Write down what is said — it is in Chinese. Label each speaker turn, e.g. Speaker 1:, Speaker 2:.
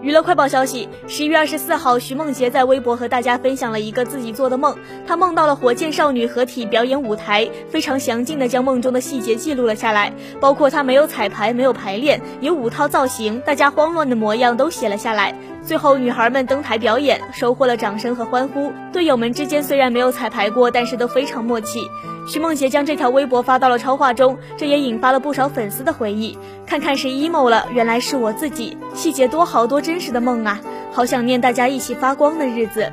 Speaker 1: 娱乐快报消息：十一月二十四号，徐梦洁在微博和大家分享了一个自己做的梦。她梦到了火箭少女合体表演舞台，非常详尽的将梦中的细节记录了下来，包括她没有彩排、没有排练，有五套造型，大家慌乱的模样都写了下来。最后，女孩们登台表演，收获了掌声和欢呼。队友们之间虽然没有彩排过，但是都非常默契。徐梦洁将这条微博发到了超话中，这也引发了不少粉丝的回忆。看看谁 emo 了，原来是我自己，细节多好多真实的梦啊，好想念大家一起发光的日子。